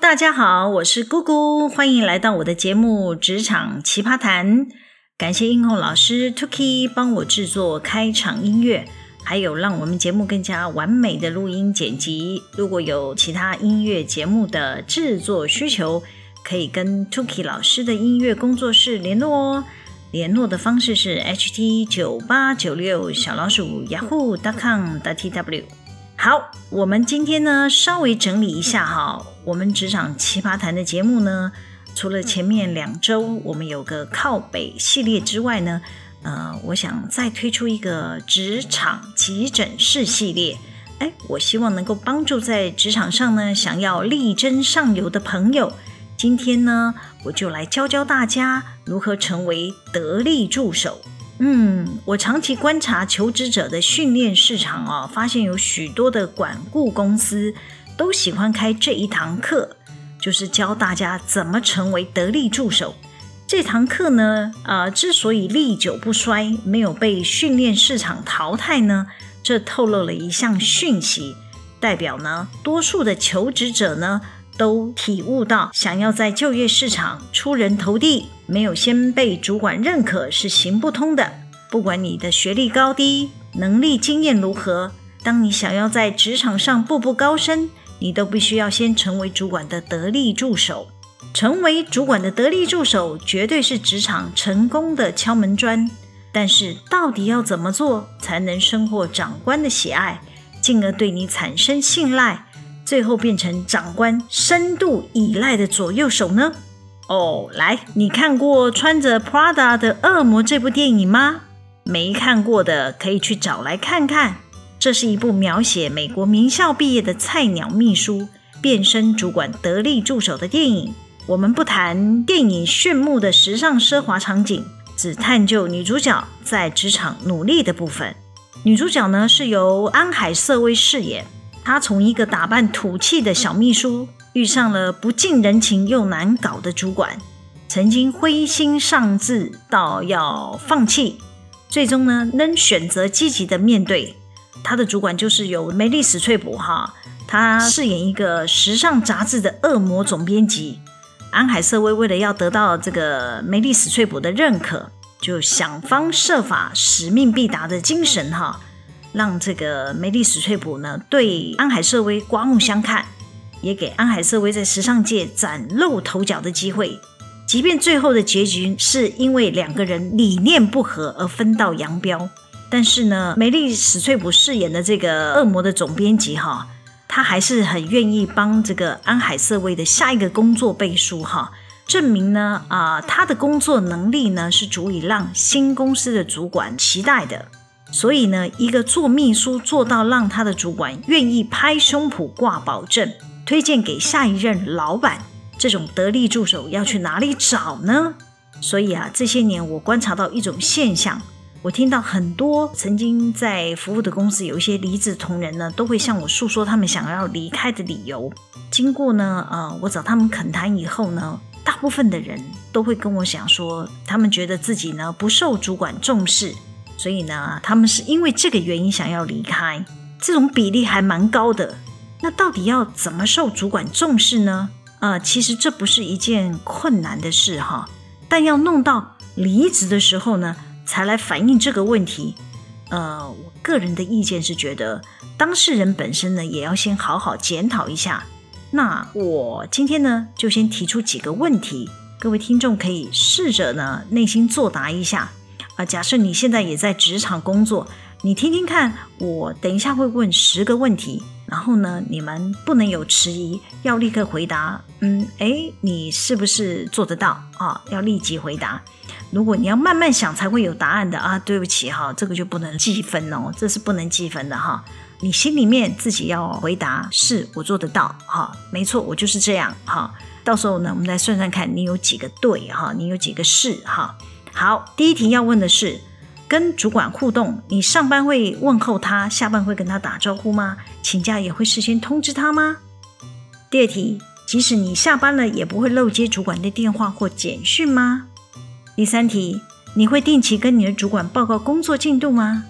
大家好，我是姑姑，欢迎来到我的节目《职场奇葩谈》。感谢音控老师 Tuki 帮我制作开场音乐，还有让我们节目更加完美的录音剪辑。如果有其他音乐节目的制作需求，可以跟 Tuki 老师的音乐工作室联络哦。联络的方式是 ht 九八九六小老鼠 yahoo.com.tw。好，我们今天呢稍微整理一下哈，我们职场奇葩谈的节目呢，除了前面两周我们有个靠北系列之外呢，呃，我想再推出一个职场急诊室系列。哎，我希望能够帮助在职场上呢想要力争上游的朋友。今天呢，我就来教教大家如何成为得力助手。嗯，我长期观察求职者的训练市场哦，发现有许多的管顾公司都喜欢开这一堂课，就是教大家怎么成为得力助手。这堂课呢，呃，之所以历久不衰，没有被训练市场淘汰呢，这透露了一项讯息，代表呢，多数的求职者呢。都体悟到，想要在就业市场出人头地，没有先被主管认可是行不通的。不管你的学历高低、能力经验如何，当你想要在职场上步步高升，你都必须要先成为主管的得力助手。成为主管的得力助手，绝对是职场成功的敲门砖。但是，到底要怎么做才能深获长官的喜爱，进而对你产生信赖？最后变成长官深度依赖的左右手呢？哦，来，你看过穿着 Prada 的恶魔这部电影吗？没看过的可以去找来看看。这是一部描写美国名校毕业的菜鸟秘书变身主管得力助手的电影。我们不谈电影炫目的时尚奢华场景，只探究女主角在职场努力的部分。女主角呢，是由安海瑟薇饰演。他从一个打扮土气的小秘书，遇上了不近人情又难搞的主管，曾经灰心丧志到要放弃，最终呢，仍选择积极的面对。他的主管就是由梅丽史翠普哈，他饰演一个时尚杂志的恶魔总编辑。安海瑟薇为了要得到这个梅丽史翠普的认可，就想方设法，使命必达的精神哈。让这个梅丽史翠普呢对安海瑟薇刮目相看，也给安海瑟薇在时尚界崭露头角的机会。即便最后的结局是因为两个人理念不合而分道扬镳，但是呢，梅丽史翠普饰演的这个恶魔的总编辑哈，他还是很愿意帮这个安海瑟薇的下一个工作背书哈，证明呢啊、呃，他的工作能力呢是足以让新公司的主管期待的。所以呢，一个做秘书做到让他的主管愿意拍胸脯挂保证，推荐给下一任老板，这种得力助手要去哪里找呢？所以啊，这些年我观察到一种现象，我听到很多曾经在服务的公司有一些离职同仁呢，都会向我诉说他们想要离开的理由。经过呢，呃，我找他们恳谈以后呢，大部分的人都会跟我讲说，他们觉得自己呢不受主管重视。所以呢，他们是因为这个原因想要离开，这种比例还蛮高的。那到底要怎么受主管重视呢？呃，其实这不是一件困难的事哈，但要弄到离职的时候呢，才来反映这个问题。呃，我个人的意见是觉得，当事人本身呢，也要先好好检讨一下。那我今天呢，就先提出几个问题，各位听众可以试着呢，内心作答一下。啊，假设你现在也在职场工作，你听听看，我等一下会问十个问题，然后呢，你们不能有迟疑，要立刻回答。嗯，诶，你是不是做得到啊？要立即回答。如果你要慢慢想才会有答案的啊，对不起哈，这个就不能计分哦，这是不能计分的哈。你心里面自己要回答，是我做得到哈，没错，我就是这样哈。到时候呢，我们再算算看你有几个对哈，你有几个是哈。好，第一题要问的是，跟主管互动，你上班会问候他，下班会跟他打招呼吗？请假也会事先通知他吗？第二题，即使你下班了，也不会漏接主管的电话或简讯吗？第三题，你会定期跟你的主管报告工作进度吗？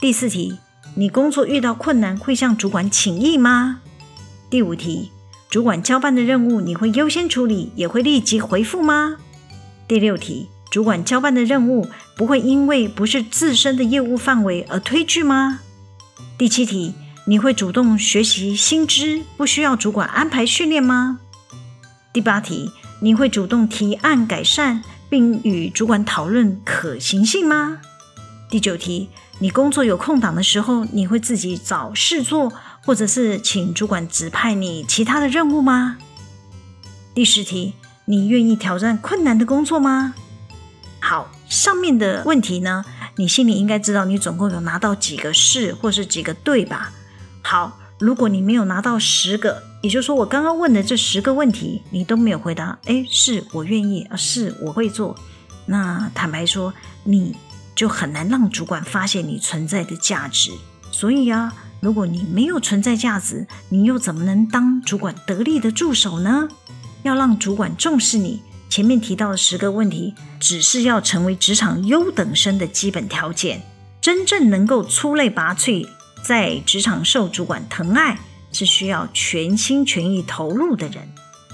第四题，你工作遇到困难会向主管请益吗？第五题，主管交办的任务，你会优先处理，也会立即回复吗？第六题，主管交办的任务不会因为不是自身的业务范围而推拒吗？第七题，你会主动学习新知，不需要主管安排训练吗？第八题，你会主动提案改善，并与主管讨论可行性吗？第九题，你工作有空档的时候，你会自己找事做，或者是请主管指派你其他的任务吗？第十题，你愿意挑战困难的工作吗？好，上面的问题呢，你心里应该知道，你总共有拿到几个是或是几个对吧？好，如果你没有拿到十个。也就是说，我刚刚问的这十个问题，你都没有回答。诶，是我愿意啊，是我会做。那坦白说，你就很难让主管发现你存在的价值。所以啊，如果你没有存在价值，你又怎么能当主管得力的助手呢？要让主管重视你，前面提到的十个问题，只是要成为职场优等生的基本条件。真正能够出类拔萃，在职场受主管疼爱。是需要全心全意投入的人，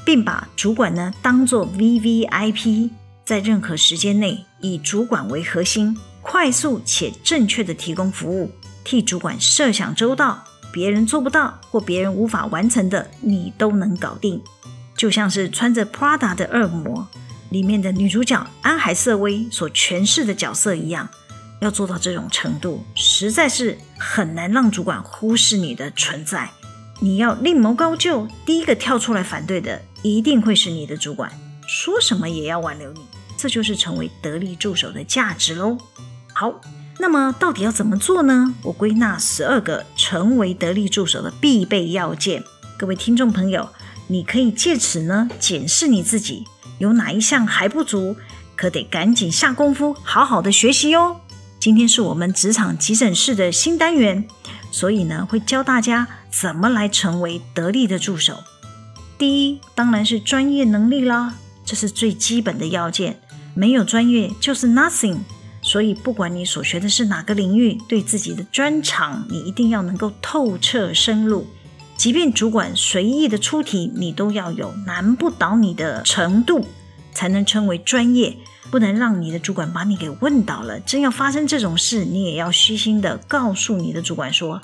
并把主管呢当做 VVIP，在任何时间内以主管为核心，快速且正确的提供服务，替主管设想周到，别人做不到或别人无法完成的，你都能搞定。就像是穿着 Prada 的恶魔里面的女主角安海瑟薇所诠释的角色一样，要做到这种程度，实在是很难让主管忽视你的存在。你要另谋高就，第一个跳出来反对的一定会是你的主管，说什么也要挽留你，这就是成为得力助手的价值喽。好，那么到底要怎么做呢？我归纳十二个成为得力助手的必备要件。各位听众朋友，你可以借此呢检视你自己有哪一项还不足，可得赶紧下功夫，好好的学习哟。今天是我们职场急诊室的新单元。所以呢，会教大家怎么来成为得力的助手。第一，当然是专业能力啦，这是最基本的要件。没有专业就是 nothing。所以，不管你所学的是哪个领域，对自己的专长，你一定要能够透彻深入。即便主管随意的出题，你都要有难不倒你的程度，才能称为专业。不能让你的主管把你给问倒了。真要发生这种事，你也要虚心的告诉你的主管说：“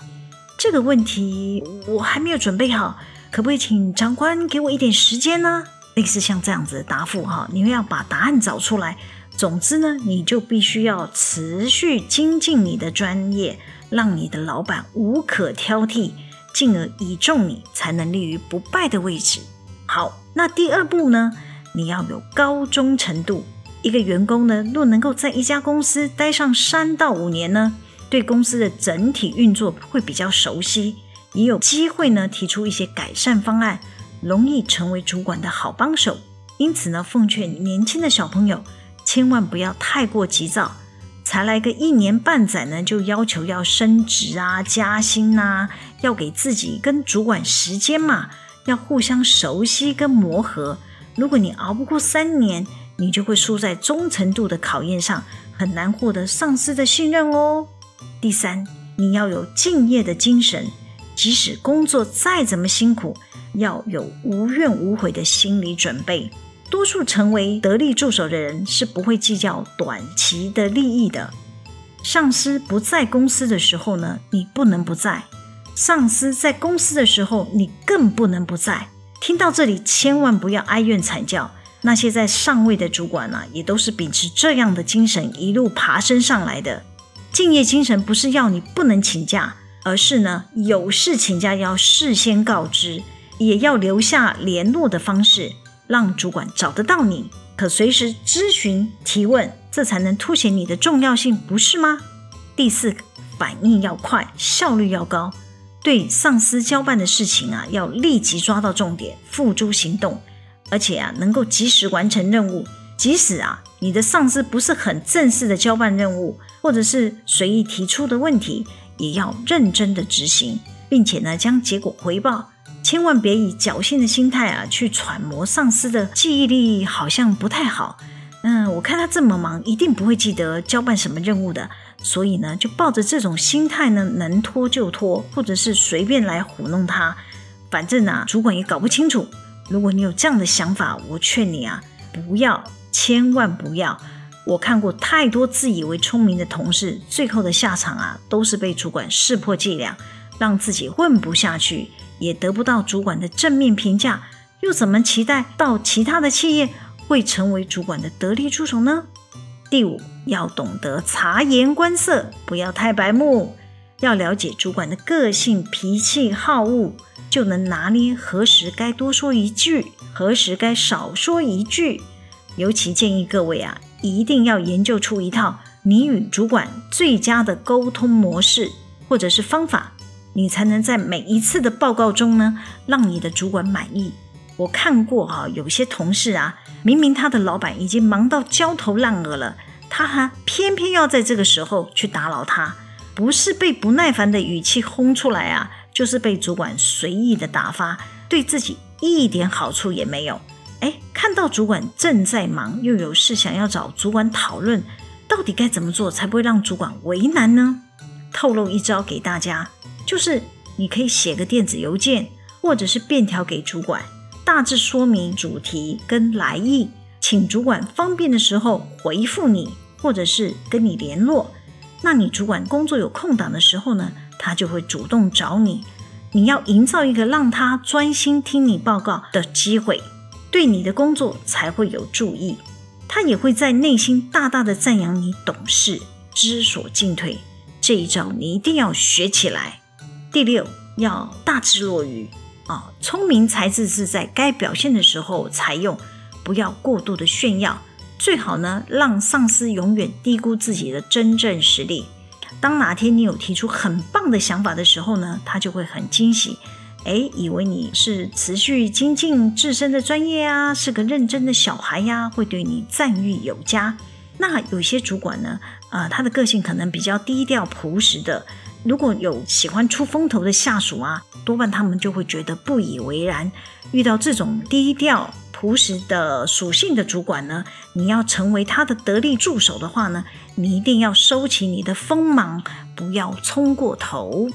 这个问题我还没有准备好，可不可以请长官给我一点时间呢？”类似像这样子的答复哈，你要把答案找出来。总之呢，你就必须要持续精进你的专业，让你的老板无可挑剔，进而倚重你，才能立于不败的位置。好，那第二步呢，你要有高忠诚度。一个员工呢，若能够在一家公司待上三到五年呢，对公司的整体运作会比较熟悉，也有机会呢提出一些改善方案，容易成为主管的好帮手。因此呢，奉劝年轻的小朋友千万不要太过急躁，才来个一年半载呢，就要求要升职啊、加薪啊，要给自己跟主管时间嘛，要互相熟悉跟磨合。如果你熬不过三年，你就会输在忠诚度的考验上，很难获得上司的信任哦。第三，你要有敬业的精神，即使工作再怎么辛苦，要有无怨无悔的心理准备。多数成为得力助手的人是不会计较短期的利益的。上司不在公司的时候呢，你不能不在；上司在公司的时候，你更不能不在。听到这里，千万不要哀怨惨叫。那些在上位的主管呢、也都是秉持这样的精神一路爬升上来的。敬业精神不是要你不能请假，而是呢，有事请假要事先告知，也要留下联络的方式，让主管找得到你，可随时咨询提问，这才能凸显你的重要性，不是吗？第四，反应要快，效率要高，对上司交办的事情啊，要立即抓到重点，付诸行动。而且啊，能够及时完成任务，即使啊，你的上司不是很正式的交办任务，或者是随意提出的问题，也要认真的执行，并且呢，将结果回报。千万别以侥幸的心态啊，去揣摩上司的记忆力好像不太好。嗯，我看他这么忙，一定不会记得交办什么任务的。所以呢，就抱着这种心态呢，能拖就拖，或者是随便来糊弄他。反正啊，主管也搞不清楚。如果你有这样的想法，我劝你啊，不要，千万不要。我看过太多自以为聪明的同事，最后的下场啊，都是被主管识破伎俩，让自己混不下去，也得不到主管的正面评价，又怎么期待到其他的企业会成为主管的得力助手呢？第五，要懂得察言观色，不要太白目，要了解主管的个性、脾气、好恶，就能拿捏何时该多说一句，何时该少说一句。尤其建议各位啊，一定要研究出一套你与主管最佳的沟通模式或者是方法，你才能在每一次的报告中呢，让你的主管满意。我看过哈、有些同事啊，明明他的老板已经忙到焦头烂额了，他还偏偏要在这个时候去打扰他，不是被不耐烦的语气轰出来啊，就是被主管随意的打发，对自己一点好处也没有。哎，看到主管正在忙，又有事想要找主管讨论，到底该怎么做才不会让主管为难呢？透露一招给大家，就是你可以写个电子邮件，或者是便条给主管，大致说明主题跟来意，请主管方便的时候回复你，或者是跟你联络。那你主管工作有空档的时候呢，他就会主动找你。你要营造一个让他专心听你报告的机会。对你的工作才会有助益，他也会在内心大大的赞扬你懂事、知所进退。这一招你一定要学起来。第六，要大智若愚啊，聪明才智是在该表现的时候才用，不要过度的炫耀。最好呢，让上司永远低估自己的真正实力。当哪天你有提出很棒的想法的时候呢，他就会很惊喜。诶，以为你是持续精进自身的专业啊，是个认真的小孩呀，会对你赞誉有加。那有些主管呢，呃，他的个性可能比较低调朴实的，如果有喜欢出风头的下属啊，多半他们就会觉得不以为然。遇到这种低调朴实的属性的主管呢，你要成为他的得力助手的话呢，你一定要收起你的锋芒，不要冲过头。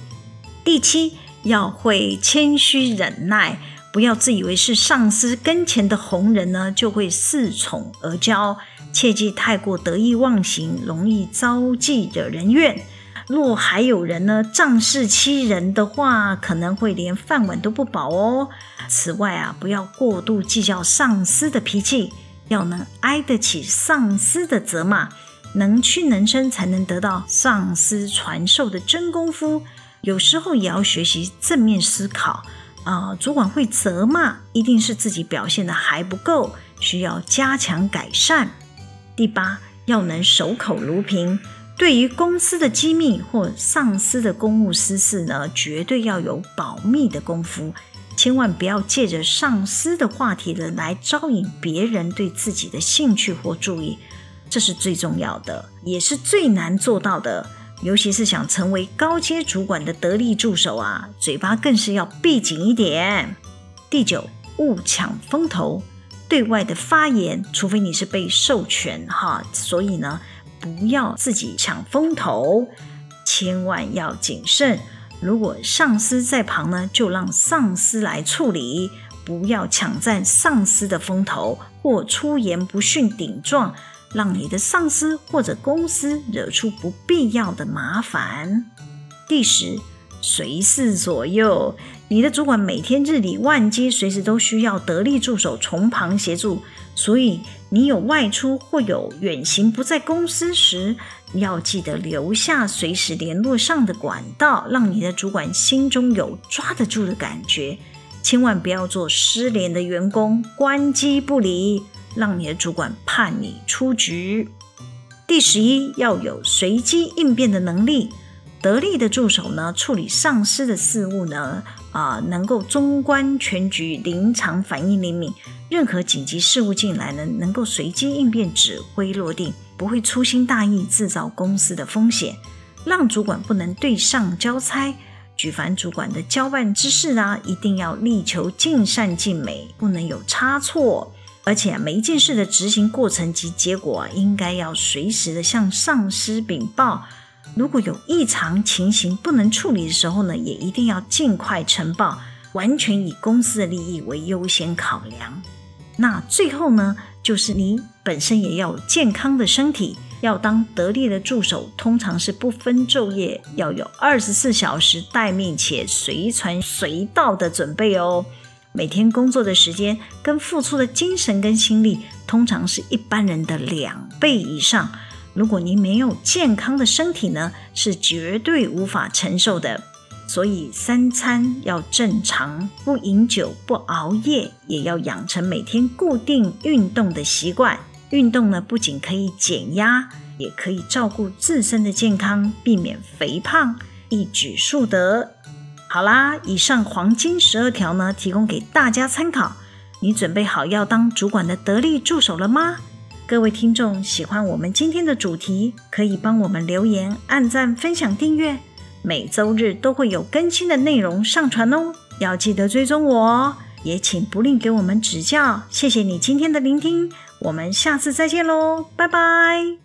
第七。要会谦虚忍耐，不要自以为是上司跟前的红人呢，就会恃宠而骄。切忌太过得意忘形，容易招忌惹人怨。若还有人呢仗势欺人的话，可能会连饭碗都不保哦。此外啊，不要过度计较上司的脾气，要能挨得起上司的责骂，能屈能伸，才能得到上司传授的真功夫。有时候也要学习正面思考啊、主管会责骂，一定是自己表现得还不够，需要加强改善。第八，要能守口如瓶，对于公司的机密或上司的公务私事呢，绝对要有保密的功夫，千万不要借着上司的话题呢来招引别人对自己的兴趣或注意，这是最重要的，也是最难做到的。尤其是想成为高阶主管的得力助手啊，嘴巴更是要闭紧一点。第九，勿抢风头，对外的发言，除非你是被授权哈，所以呢，不要自己抢风头，千万要谨慎。如果上司在旁呢，就让上司来处理，不要抢占上司的风头，或出言不逊顶撞。让你的上司或者公司惹出不必要的麻烦。第十，随侍左右，你的主管每天日理万机，随时都需要得力助手从旁协助，所以你有外出或有远行不在公司时，要记得留下随时联络上的管道，让你的主管心中有抓得住的感觉。千万不要做失联的员工，关机不离。让你的主管怕你出局。第十一，要有随机应变的能力。得力的助手呢，处理上司的事务呢，啊、能够综观全局，临场反应灵敏。任何紧急事务进来呢，能够随机应变，指挥落定，不会粗心大意，制造公司的风险。让主管不能对上交差。举凡主管的交办之事啊，一定要力求尽善尽美，不能有差错。而且每一件事的执行过程及结果啊，应该要随时的向上司禀报。如果有异常情形不能处理的时候呢，也一定要尽快呈报，完全以公司的利益为优先考量。那最后呢，就是你本身也要有健康的身体。要当得力的助手，通常是不分昼夜，要有二十四小时待命且随传随到的准备哦。每天工作的时间跟付出的精神跟心力，通常是一般人的两倍以上。如果您没有健康的身体呢，是绝对无法承受的。所以三餐要正常，不饮酒，不熬夜，也要养成每天固定运动的习惯。运动呢，不仅可以减压，也可以照顾自身的健康，避免肥胖，一举数得。好啦，以上黄金十二条呢，提供给大家参考。你准备好要当主管的得力助手了吗？各位听众，喜欢我们今天的主题，可以帮我们留言、按赞、分享、订阅。每周日都会有更新的内容上传哦，要记得追踪我哦。也请不吝给我们指教，谢谢你今天的聆听，我们下次再见喽，拜拜。